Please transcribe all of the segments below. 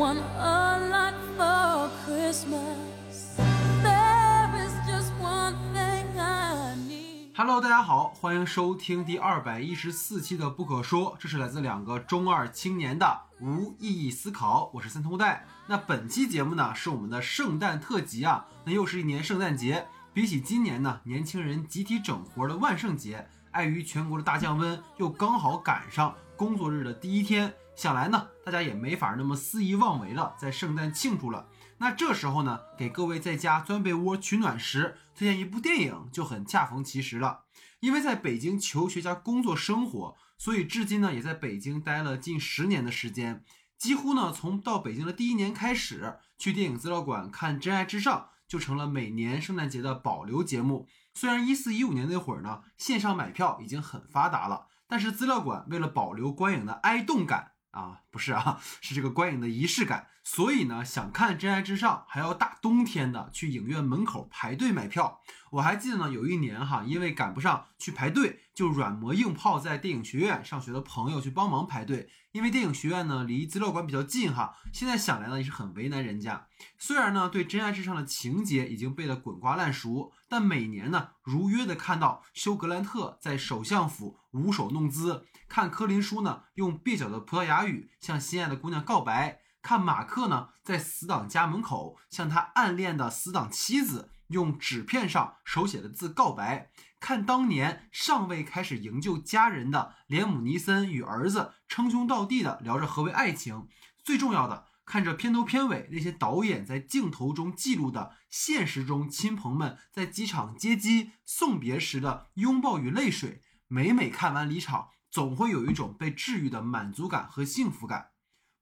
want a lot for Christmas. There is just one thing I need. Hello，大家好，欢迎收听第二百一十四期的《不可说》，这是来自两个中二青年的无意义思考。我是三通带。那本期节目呢，是我们的圣诞特辑啊。那又是一年圣诞节，比起今年呢，年轻人集体整活的万圣节，碍于全国的大降温，又刚好赶上工作日的第一天，想来呢，大家也没法那么肆意妄为了，在圣诞庆祝了。那这时候呢，给各位在家钻被窝取暖时，推荐一部电影就很恰逢其时了。因为在北京求学加工作生活，所以至今呢，也在北京待了近十年的时间。几乎呢，从到北京的第一年开始，去电影资料馆看《真爱至上》，就成了每年圣诞节的保留节目。虽然一四一五年那会儿呢，线上买票已经很发达了，但是资料馆为了保留观影的哀动感。啊，不是啊，是这个观影的仪式感。所以呢，想看《真爱至上》，还要大冬天的去影院门口排队买票。我还记得呢，有一年哈，因为赶不上去排队，就软磨硬泡在电影学院上学的朋友去帮忙排队。因为电影学院呢离资料馆比较近哈，现在想来呢也是很为难人家。虽然呢对《真爱至上》的情节已经背得滚瓜烂熟，但每年呢如约的看到休格兰特在首相府舞手弄姿，看柯林叔呢用蹩脚的葡萄牙语向心爱的姑娘告白，看马克呢在死党家门口向他暗恋的死党妻子用纸片上手写的字告白。看当年尚未开始营救家人的连姆尼森与儿子称兄道弟的聊着何为爱情，最重要的看着片头片尾那些导演在镜头中记录的现实中亲朋们在机场接机送别时的拥抱与泪水，每每看完离场，总会有一种被治愈的满足感和幸福感。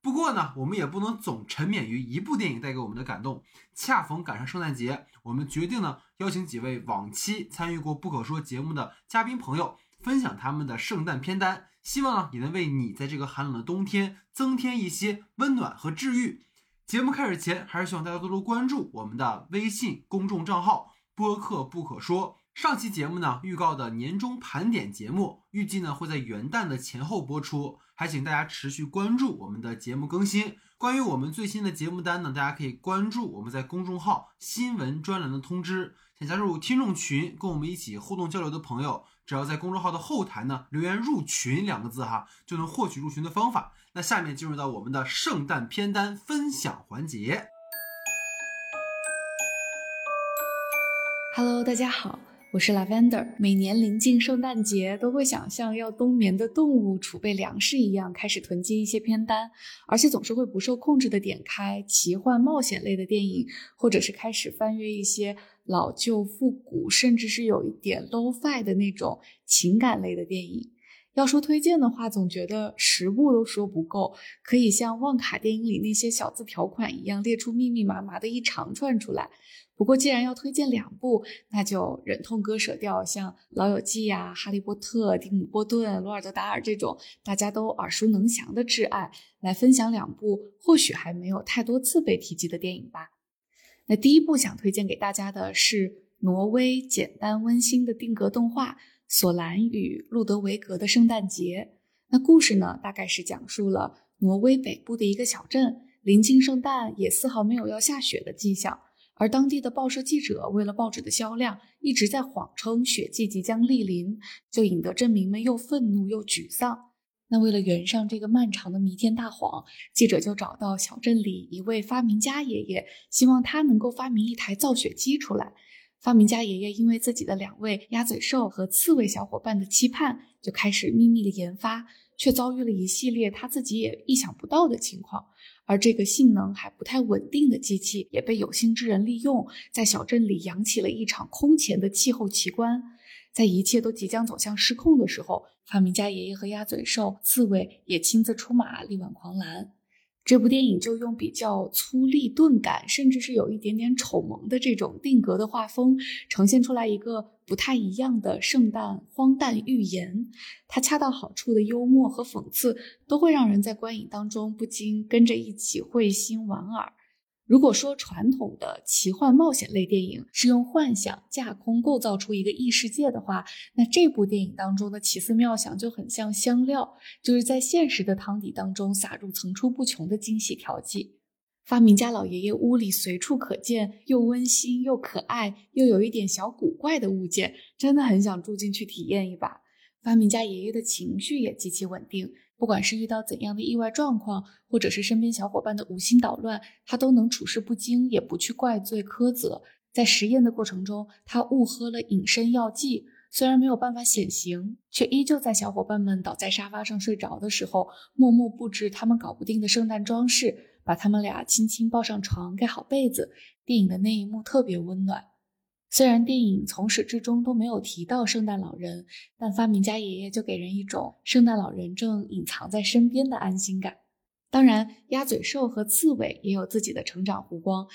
不过呢，我们也不能总沉湎于一部电影带给我们的感动。恰逢赶上圣诞节，我们决定呢邀请几位往期参与过《不可说》节目的嘉宾朋友，分享他们的圣诞片单，希望呢也能为你在这个寒冷的冬天增添一些温暖和治愈。节目开始前，还是希望大家多多关注我们的微信公众账号“播客不可说”。上期节目呢，预告的年终盘点节目，预计呢会在元旦的前后播出，还请大家持续关注我们的节目更新。关于我们最新的节目单呢，大家可以关注我们在公众号新闻专栏的通知。想加入听众群，跟我们一起互动交流的朋友，只要在公众号的后台呢留言“入群”两个字哈，就能获取入群的方法。那下面进入到我们的圣诞片单分享环节。Hello，大家好。我是 Lavender，每年临近圣诞节，都会想像要冬眠的动物储备粮食一样，开始囤积一些片单，而且总是会不受控制的点开奇幻冒险类的电影，或者是开始翻阅一些老旧复古，甚至是有一点 low-fi 的那种情感类的电影。要说推荐的话，总觉得十部都说不够，可以像旺卡电影里那些小字条款一样，列出密密麻麻的一长串出来。不过，既然要推荐两部，那就忍痛割舍掉像《老友记》呀、《哈利波特》、蒂姆·波顿、罗尔德·达尔这种大家都耳熟能详的挚爱，来分享两部或许还没有太多次被提及的电影吧。那第一部想推荐给大家的是挪威简单温馨的定格动画《索兰与路德维格的圣诞节》。那故事呢，大概是讲述了挪威北部的一个小镇，临近圣诞，也丝毫没有要下雪的迹象。而当地的报社记者为了报纸的销量，一直在谎称雪季即将莅临，就引得镇民们又愤怒又沮丧。那为了圆上这个漫长的弥天大谎，记者就找到小镇里一位发明家爷爷，希望他能够发明一台造雪机出来。发明家爷爷因为自己的两位鸭嘴兽和刺猬小伙伴的期盼，就开始秘密的研发，却遭遇了一系列他自己也意想不到的情况。而这个性能还不太稳定的机器，也被有心之人利用，在小镇里扬起了一场空前的气候奇观。在一切都即将走向失控的时候，发明家爷爷和鸭嘴兽、刺猬也亲自出马，力挽狂澜。这部电影就用比较粗粝、钝感，甚至是有一点点丑萌的这种定格的画风，呈现出来一个不太一样的圣诞荒诞寓言。它恰到好处的幽默和讽刺，都会让人在观影当中不禁跟着一起会心莞尔。如果说传统的奇幻冒险类电影是用幻想架空构造出一个异世界的话，那这部电影当中的奇思妙想就很像香料，就是在现实的汤底当中撒入层出不穷的惊喜调剂。发明家老爷爷屋里随处可见又温馨又可爱又有一点小古怪的物件，真的很想住进去体验一把。发明家爷爷的情绪也极其稳定，不管是遇到怎样的意外状况，或者是身边小伙伴的无心捣乱，他都能处事不惊，也不去怪罪苛责。在实验的过程中，他误喝了隐身药剂，虽然没有办法显形，却依旧在小伙伴们倒在沙发上睡着的时候，默默布置他们搞不定的圣诞装饰。把他们俩轻轻抱上床，盖好被子。电影的那一幕特别温暖。虽然电影从始至终都没有提到圣诞老人，但发明家爷爷就给人一种圣诞老人正隐藏在身边的安心感。当然，鸭嘴兽和刺猬也有自己的成长弧光，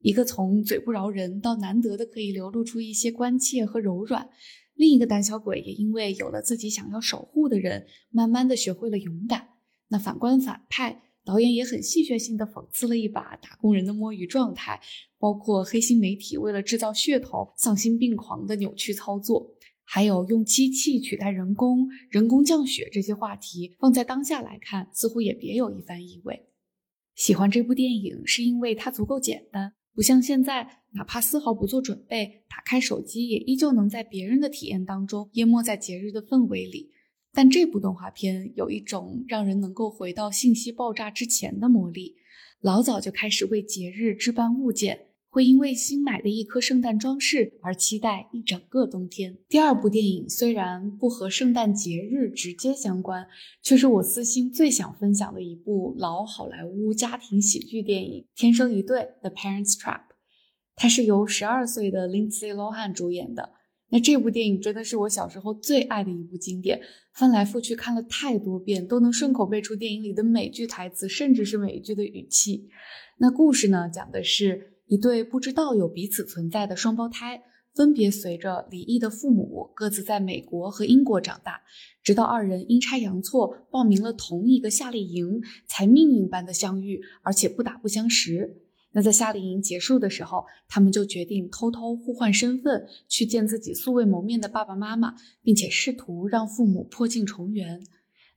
一个从嘴不饶人到难得的可以流露出一些关切和柔软，另一个胆小鬼也因为有了自己想要守护的人，慢慢的学会了勇敢。那反观反派。导演也很戏谑性的讽刺了一把打工人的摸鱼状态，包括黑心媒体为了制造噱头丧心病狂的扭曲操作，还有用机器取代人工、人工降雪这些话题，放在当下来看，似乎也别有一番意味。喜欢这部电影是因为它足够简单，不像现在，哪怕丝毫不做准备，打开手机也依旧能在别人的体验当中淹没在节日的氛围里。但这部动画片有一种让人能够回到信息爆炸之前的魔力，老早就开始为节日置办物件，会因为新买的一颗圣诞装饰而期待一整个冬天。第二部电影虽然不和圣诞节日直接相关，却是我私心最想分享的一部老好莱坞家庭喜剧电影《天生一对》（The Parents Trap），它是由十二岁的 Lindsay Lohan 主演的。那这部电影真的是我小时候最爱的一部经典，翻来覆去看了太多遍，都能顺口背出电影里的每句台词，甚至是每一句的语气。那故事呢，讲的是一对不知道有彼此存在的双胞胎，分别随着离异的父母，各自在美国和英国长大，直到二人阴差阳错报名了同一个夏令营，才命运般的相遇，而且不打不相识。那在夏令营结束的时候，他们就决定偷偷互换身份，去见自己素未谋面的爸爸妈妈，并且试图让父母破镜重圆。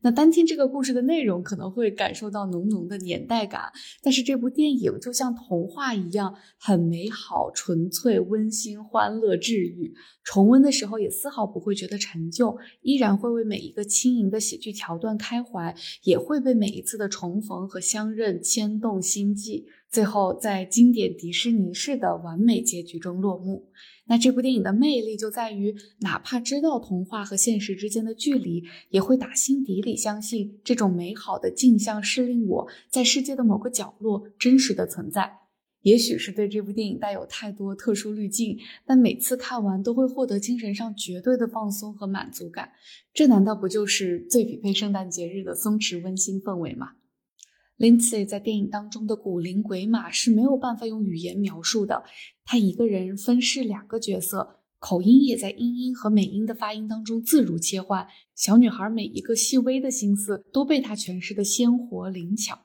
那单听这个故事的内容，可能会感受到浓浓的年代感，但是这部电影就像童话一样，很美好、纯粹、温馨、欢乐、治愈。重温的时候也丝毫不会觉得陈旧，依然会为每一个轻盈的喜剧桥段开怀，也会被每一次的重逢和相认牵动心悸。最后，在经典迪士尼式的完美结局中落幕。那这部电影的魅力就在于，哪怕知道童话和现实之间的距离，也会打心底里相信这种美好的镜像是令我在世界的某个角落真实的存在。也许是对这部电影带有太多特殊滤镜，但每次看完都会获得精神上绝对的放松和满足感。这难道不就是最匹配圣诞节日的松弛温馨氛围吗？Lindsay 在电影当中的古灵鬼马是没有办法用语言描述的。他一个人分饰两个角色，口音也在英音和美音的发音当中自如切换。小女孩每一个细微的心思都被他诠释的鲜活灵巧。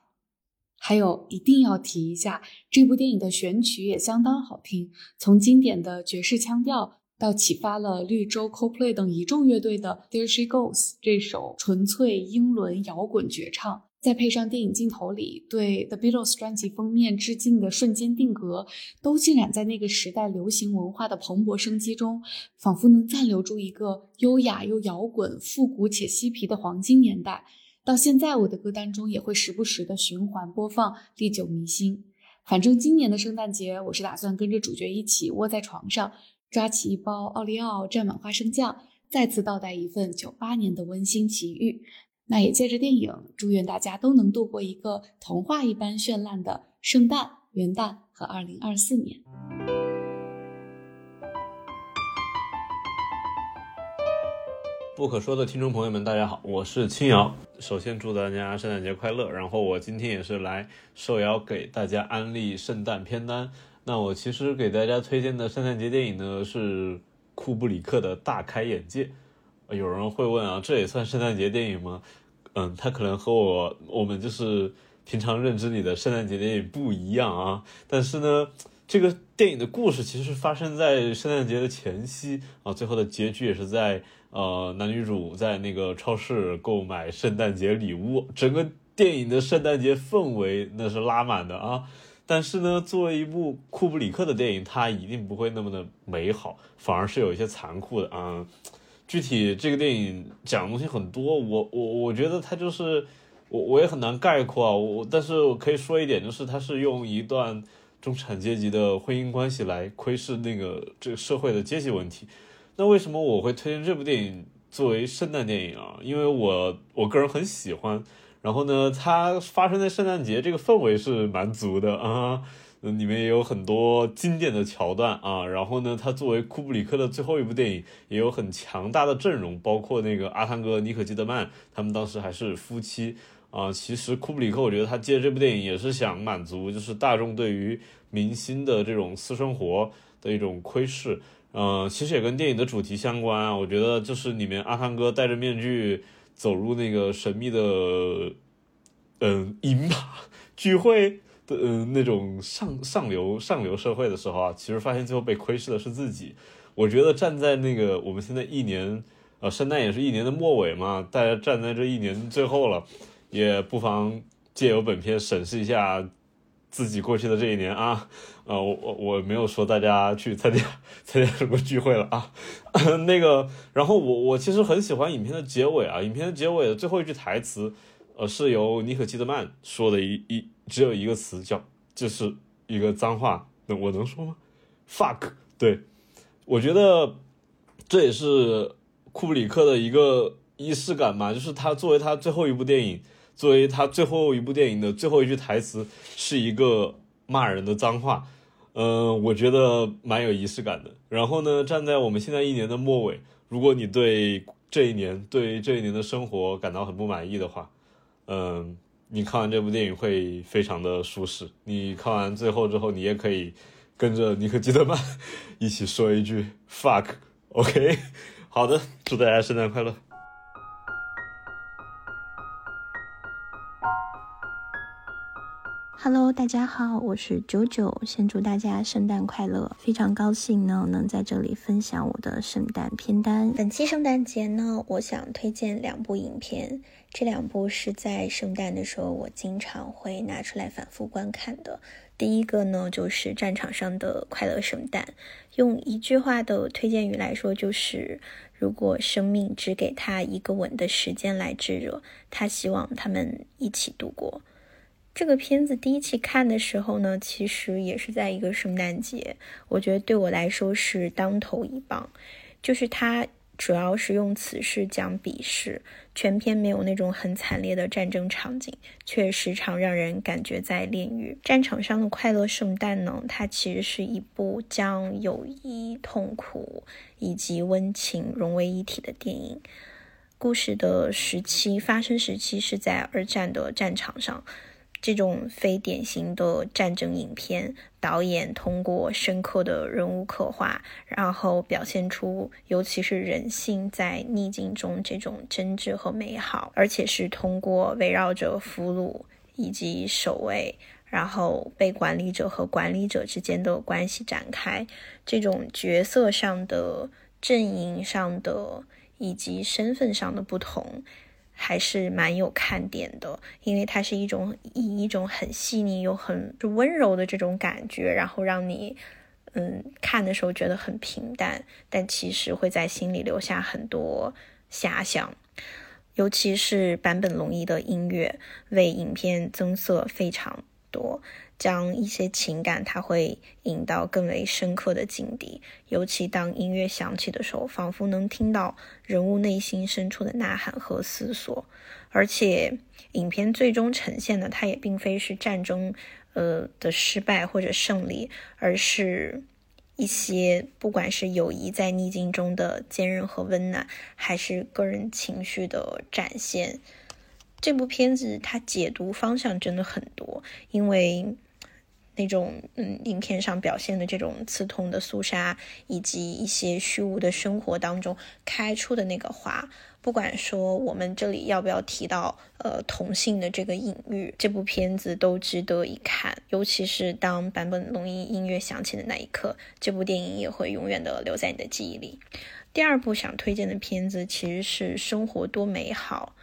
还有一定要提一下，这部电影的选曲也相当好听，从经典的爵士腔调到启发了绿洲、Coldplay 等一众乐队的《There She Goes》这首纯粹英伦摇滚绝唱。再配上电影镜头里对 The Beatles 专辑封面致敬的瞬间定格，都浸染在那个时代流行文化的蓬勃生机中，仿佛能暂留住一个优雅又摇滚、复古且嬉皮的黄金年代。到现在，我的歌单中也会时不时的循环播放，历久弥新。反正今年的圣诞节，我是打算跟着主角一起窝在床上，抓起一包奥利奥，蘸满花生酱，再次倒带一份九八年的温馨奇遇。那也借着电影，祝愿大家都能度过一个童话一般绚烂的圣诞、元旦和二零二四年。不可说的听众朋友们，大家好，我是青瑶。首先祝大家圣诞节快乐。然后我今天也是来受邀给大家安利圣诞片单。那我其实给大家推荐的圣诞节电影呢是库布里克的大开眼界。有人会问啊，这也算圣诞节电影吗？嗯，它可能和我我们就是平常认知里的圣诞节电影不一样啊。但是呢，这个电影的故事其实是发生在圣诞节的前夕啊，最后的结局也是在呃男女主在那个超市购买圣诞节礼物，整个电影的圣诞节氛围那是拉满的啊。但是呢，作为一部库布里克的电影，它一定不会那么的美好，反而是有一些残酷的啊。具体这个电影讲的东西很多，我我我觉得它就是我我也很难概括啊。我但是我可以说一点，就是它是用一段中产阶级的婚姻关系来窥视那个这个社会的阶级问题。那为什么我会推荐这部电影作为圣诞电影啊？因为我我个人很喜欢。然后呢，它发生在圣诞节，这个氛围是蛮足的啊。里面也有很多经典的桥段啊。然后呢，它作为库布里克的最后一部电影，也有很强大的阵容，包括那个阿汤哥、尼可基德曼，他们当时还是夫妻啊。其实库布里克，我觉得他接这部电影也是想满足，就是大众对于明星的这种私生活的一种窥视。嗯，其实也跟电影的主题相关啊。我觉得就是里面阿汤哥戴着面具。走入那个神秘的，嗯，银马聚会的，嗯，那种上上流上流社会的时候啊，其实发现最后被窥视的是自己。我觉得站在那个我们现在一年，呃，圣诞也是一年的末尾嘛，大家站在这一年最后了，也不妨借由本片审视一下。自己过去的这一年啊，呃，我我我没有说大家去参加参加什么聚会了啊，那个，然后我我其实很喜欢影片的结尾啊，影片的结尾的最后一句台词，呃，是由尼可基德曼说的一一只有一个词叫就是一个脏话，那我能说吗？fuck，对，我觉得这也是库布里克的一个仪式感嘛，就是他作为他最后一部电影。作为他最后一部电影的最后一句台词是一个骂人的脏话，嗯，我觉得蛮有仪式感的。然后呢，站在我们现在一年的末尾，如果你对这一年、对这一年的生活感到很不满意的话，嗯，你看完这部电影会非常的舒适。你看完最后之后，你也可以跟着尼克基德曼 一起说一句 “fuck”，OK？好的，祝大家圣诞快乐。Hello，大家好，我是九九，先祝大家圣诞快乐！非常高兴呢，能在这里分享我的圣诞片单。本期圣诞节呢，我想推荐两部影片，这两部是在圣诞的时候我经常会拿出来反复观看的。第一个呢，就是《战场上的快乐圣诞》，用一句话的推荐语来说，就是如果生命只给他一个吻的时间来炙热，他希望他们一起度过。这个片子第一期看的时候呢，其实也是在一个圣诞节，我觉得对我来说是当头一棒。就是它主要是用此事讲彼事，全片没有那种很惨烈的战争场景，却时常让人感觉在炼狱。战场上的快乐圣诞呢，它其实是一部将友谊、痛苦以及温情融为一体的电影。故事的时期发生时期是在二战的战场上。这种非典型的战争影片，导演通过深刻的人物刻画，然后表现出尤其是人性在逆境中这种真挚和美好，而且是通过围绕着俘虏以及守卫，然后被管理者和管理者之间的关系展开，这种角色上的、阵营上的以及身份上的不同。还是蛮有看点的，因为它是一种以一种很细腻又很温柔的这种感觉，然后让你，嗯，看的时候觉得很平淡，但其实会在心里留下很多遐想。尤其是坂本龙一的音乐，为影片增色非常多。将一些情感，它会引到更为深刻的境地。尤其当音乐响起的时候，仿佛能听到人物内心深处的呐喊和思索。而且，影片最终呈现的，它也并非是战争，呃的失败或者胜利，而是一些不管是友谊在逆境中的坚韧和温暖，还是个人情绪的展现。这部片子它解读方向真的很多，因为。那种嗯，影片上表现的这种刺痛的肃杀，以及一些虚无的生活当中开出的那个花，不管说我们这里要不要提到呃同性的这个隐喻，这部片子都值得一看。尤其是当版本龙一音乐响起的那一刻，这部电影也会永远的留在你的记忆里。第二部想推荐的片子其实是《生活多美好》。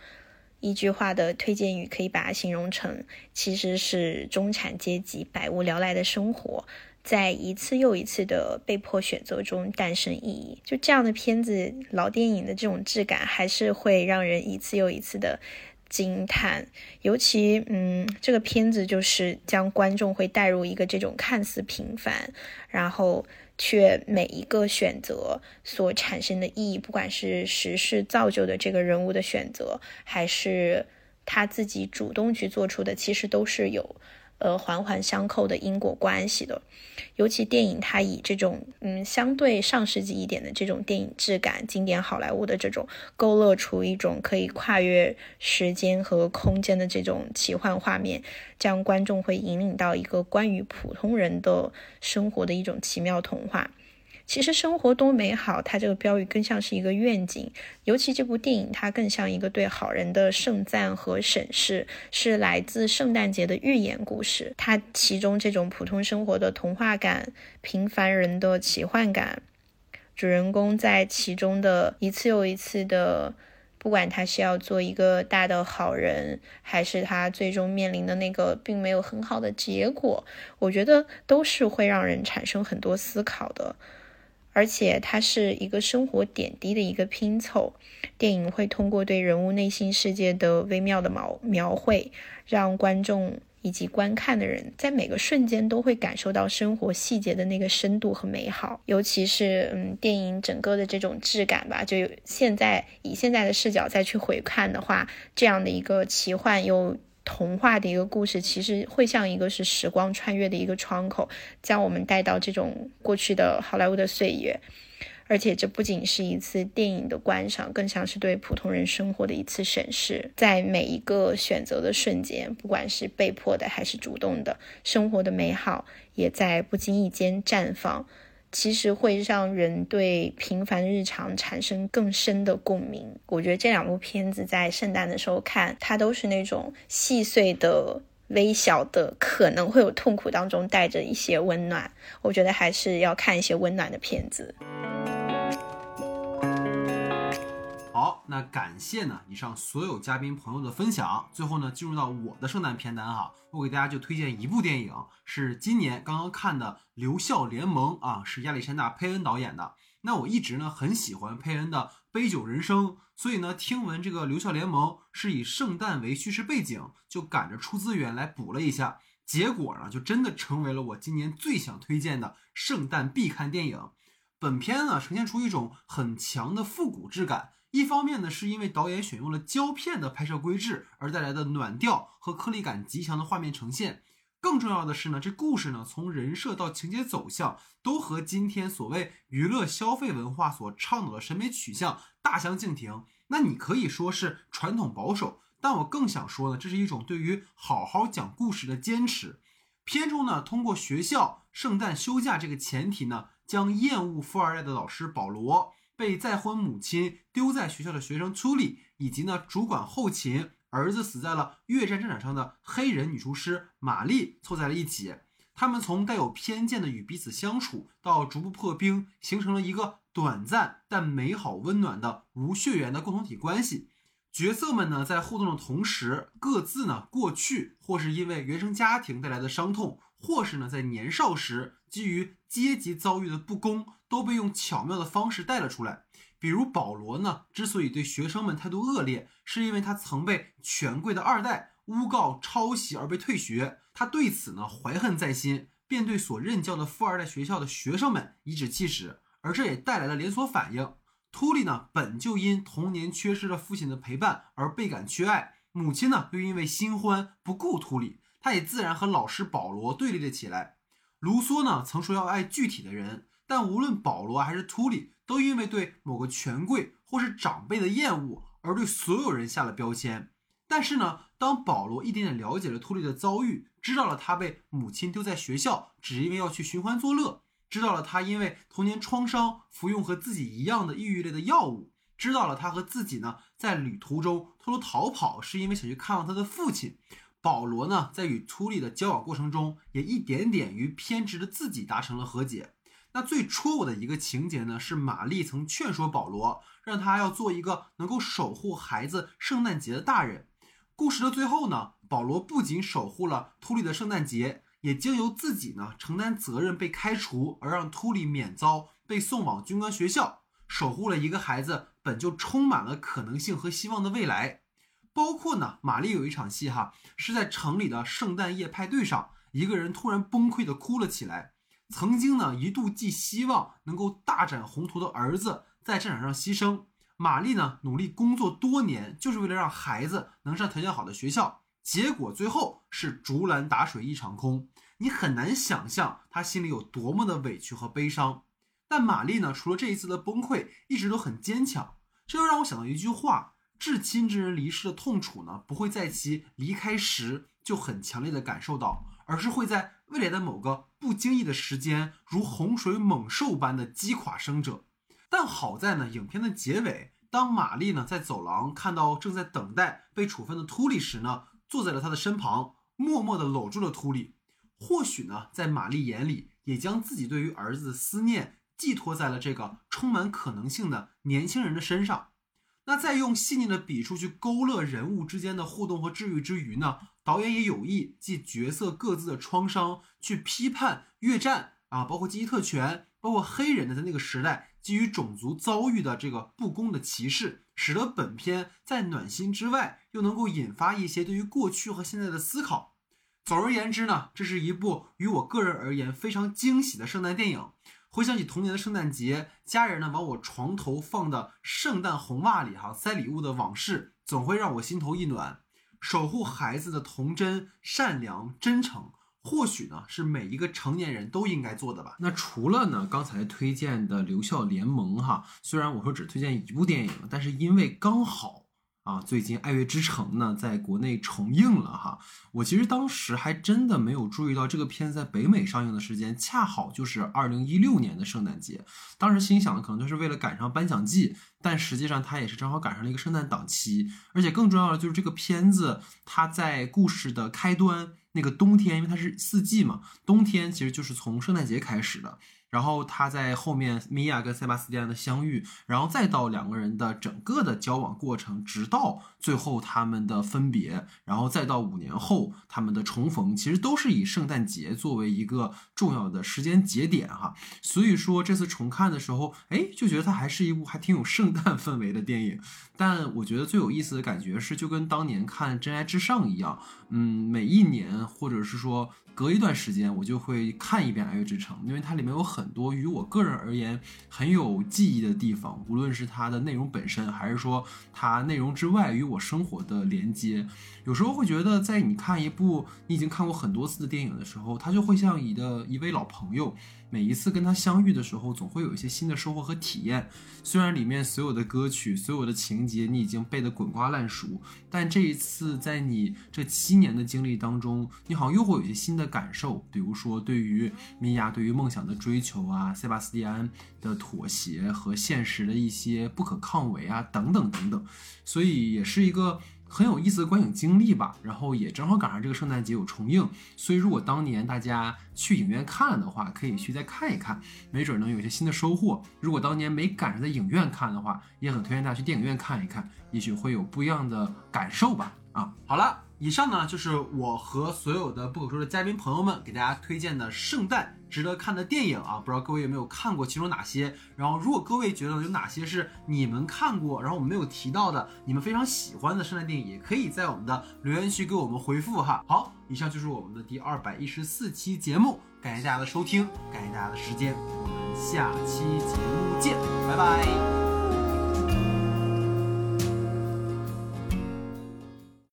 一句话的推荐语可以把它形容成，其实是中产阶级百无聊赖的生活，在一次又一次的被迫选择中诞生意义。就这样的片子，老电影的这种质感，还是会让人一次又一次的。惊叹，尤其，嗯，这个片子就是将观众会带入一个这种看似平凡，然后却每一个选择所产生的意义，不管是时事造就的这个人物的选择，还是他自己主动去做出的，其实都是有。呃，环环相扣的因果关系的，尤其电影它以这种嗯相对上世纪一点的这种电影质感，经典好莱坞的这种勾勒出一种可以跨越时间和空间的这种奇幻画面，将观众会引领到一个关于普通人的生活的一种奇妙童话。其实生活多美好，它这个标语更像是一个愿景。尤其这部电影，它更像一个对好人的盛赞和审视，是来自圣诞节的寓言故事。它其中这种普通生活的童话感，平凡人的奇幻感，主人公在其中的一次又一次的，不管他是要做一个大的好人，还是他最终面临的那个并没有很好的结果，我觉得都是会让人产生很多思考的。而且它是一个生活点滴的一个拼凑，电影会通过对人物内心世界的微妙的描描绘，让观众以及观看的人在每个瞬间都会感受到生活细节的那个深度和美好。尤其是嗯，电影整个的这种质感吧，就现在以现在的视角再去回看的话，这样的一个奇幻又。童话的一个故事，其实会像一个是时光穿越的一个窗口，将我们带到这种过去的好莱坞的岁月。而且这不仅是一次电影的观赏，更像是对普通人生活的一次审视。在每一个选择的瞬间，不管是被迫的还是主动的，生活的美好也在不经意间绽放。其实会让人对平凡日常产生更深的共鸣。我觉得这两部片子在圣诞的时候看，它都是那种细碎的、微小的，可能会有痛苦当中带着一些温暖。我觉得还是要看一些温暖的片子。那感谢呢以上所有嘉宾朋友的分享。最后呢，进入到我的圣诞片单哈，我给大家就推荐一部电影，是今年刚刚看的《留校联盟》啊，是亚历山大·佩恩导演的。那我一直呢很喜欢佩恩的《杯酒人生》，所以呢，听闻这个《留校联盟》是以圣诞为叙事背景，就赶着出资源来补了一下。结果呢，就真的成为了我今年最想推荐的圣诞必看电影。本片呢，呈现出一种很强的复古质感。一方面呢，是因为导演选用了胶片的拍摄规制而带来的暖调和颗粒感极强的画面呈现。更重要的是呢，这故事呢从人设到情节走向都和今天所谓娱乐消费文化所倡导的审美取向大相径庭。那你可以说是传统保守，但我更想说呢，这是一种对于好好讲故事的坚持。片中呢，通过学校圣诞休假这个前提呢，将厌恶富二代的老师保罗。被再婚母亲丢在学校的学生朱莉，以及呢主管后勤、儿子死在了越战战场上的黑人女厨师玛丽凑在了一起。他们从带有偏见的与彼此相处，到逐步破冰，形成了一个短暂但美好温暖的无血缘的共同体关系。角色们呢在互动的同时，各自呢过去或是因为原生家庭带来的伤痛，或是呢在年少时基于阶级遭遇的不公。都被用巧妙的方式带了出来。比如保罗呢，之所以对学生们态度恶劣，是因为他曾被权贵的二代诬告抄袭而被退学，他对此呢怀恨在心，便对所任教的富二代学校的学生们颐指气使，而这也带来了连锁反应。秃利呢，本就因童年缺失了父亲的陪伴而倍感缺爱，母亲呢又因为新欢不顾秃利，他也自然和老师保罗对立了起来。卢梭呢曾说要爱具体的人。但无论保罗还是图里，都因为对某个权贵或是长辈的厌恶而对所有人下了标签。但是呢，当保罗一点点了解了图里的遭遇，知道了他被母亲丢在学校只因为要去寻欢作乐，知道了他因为童年创伤服用和自己一样的抑郁类的药物，知道了他和自己呢在旅途中偷偷逃跑是因为想去看望他的父亲。保罗呢在与图里的交往过程中，也一点点与偏执的自己达成了和解。那最戳我的一个情节呢，是玛丽曾劝说保罗，让他要做一个能够守护孩子圣诞节的大人。故事的最后呢，保罗不仅守护了秃利的圣诞节，也经由自己呢承担责任被开除，而让秃利免遭被送往军官学校，守护了一个孩子本就充满了可能性和希望的未来。包括呢，玛丽有一场戏哈，是在城里的圣诞夜派对上，一个人突然崩溃的哭了起来。曾经呢，一度寄希望能够大展宏图的儿子在战场上牺牲。玛丽呢，努力工作多年，就是为了让孩子能上条件好的学校。结果最后是竹篮打水一场空。你很难想象她心里有多么的委屈和悲伤。但玛丽呢，除了这一次的崩溃，一直都很坚强。这又让我想到一句话：至亲之人离世的痛楚呢，不会在其离开时就很强烈的感受到，而是会在。未来的某个不经意的时间，如洪水猛兽般的击垮生者。但好在呢，影片的结尾，当玛丽呢在走廊看到正在等待被处分的秃利时呢，坐在了他的身旁，默默地搂住了秃利。或许呢，在玛丽眼里，也将自己对于儿子的思念寄托在了这个充满可能性的年轻人的身上。那在用细腻的笔触去勾勒人物之间的互动和治愈之余呢？导演也有意借角色各自的创伤去批判越战啊，包括阶级特权，包括黑人的在那个时代基于种族遭遇的这个不公的歧视，使得本片在暖心之外又能够引发一些对于过去和现在的思考。总而言之呢，这是一部于我个人而言非常惊喜的圣诞电影。回想起童年的圣诞节，家人呢往我床头放的圣诞红袜里哈塞礼物的往事，总会让我心头一暖。守护孩子的童真、善良、真诚，或许呢是每一个成年人都应该做的吧。那除了呢刚才推荐的《留校联盟》哈，虽然我说只推荐一部电影，但是因为刚好。啊，最近《爱乐之城》呢，在国内重映了哈。我其实当时还真的没有注意到，这个片子在北美上映的时间恰好就是二零一六年的圣诞节。当时心想的，可能就是为了赶上颁奖季，但实际上它也是正好赶上了一个圣诞档期。而且更重要的就是这个片子，它在故事的开端那个冬天，因为它是四季嘛，冬天其实就是从圣诞节开始的。然后他在后面，米娅跟塞巴斯蒂安的相遇，然后再到两个人的整个的交往过程，直到最后他们的分别，然后再到五年后他们的重逢，其实都是以圣诞节作为一个重要的时间节点哈。所以说这次重看的时候，哎，就觉得它还是一部还挺有圣诞氛围的电影。但我觉得最有意思的感觉是，就跟当年看《真爱至上》一样，嗯，每一年或者是说。隔一段时间，我就会看一遍《爱乐之城》，因为它里面有很很多与我个人而言很有记忆的地方，无论是它的内容本身，还是说它内容之外与我生活的连接。有时候会觉得，在你看一部你已经看过很多次的电影的时候，它就会像你的一位老朋友。每一次跟他相遇的时候，总会有一些新的收获和体验。虽然里面所有的歌曲、所有的情节你已经背得滚瓜烂熟，但这一次在你这七年的经历当中，你好像又会有一些新的感受。比如说，对于米娅对于梦想的追求啊，塞巴斯蒂安的妥协和现实的一些不可抗为啊，等等等等。所以也是一个。很有意思的观影经历吧，然后也正好赶上这个圣诞节有重映，所以如果当年大家去影院看了的话，可以去再看一看，没准能有一些新的收获。如果当年没赶上在影院看的话，也很推荐大家去电影院看一看，也许会有不一样的感受吧。啊，好了。以上呢就是我和所有的不可说的嘉宾朋友们给大家推荐的圣诞值得看的电影啊，不知道各位有没有看过其中哪些？然后如果各位觉得有哪些是你们看过，然后我们没有提到的，你们非常喜欢的圣诞电影，也可以在我们的留言区给我们回复哈。好，以上就是我们的第二百一十四期节目，感谢大家的收听，感谢大家的时间，我们下期节目见，拜拜。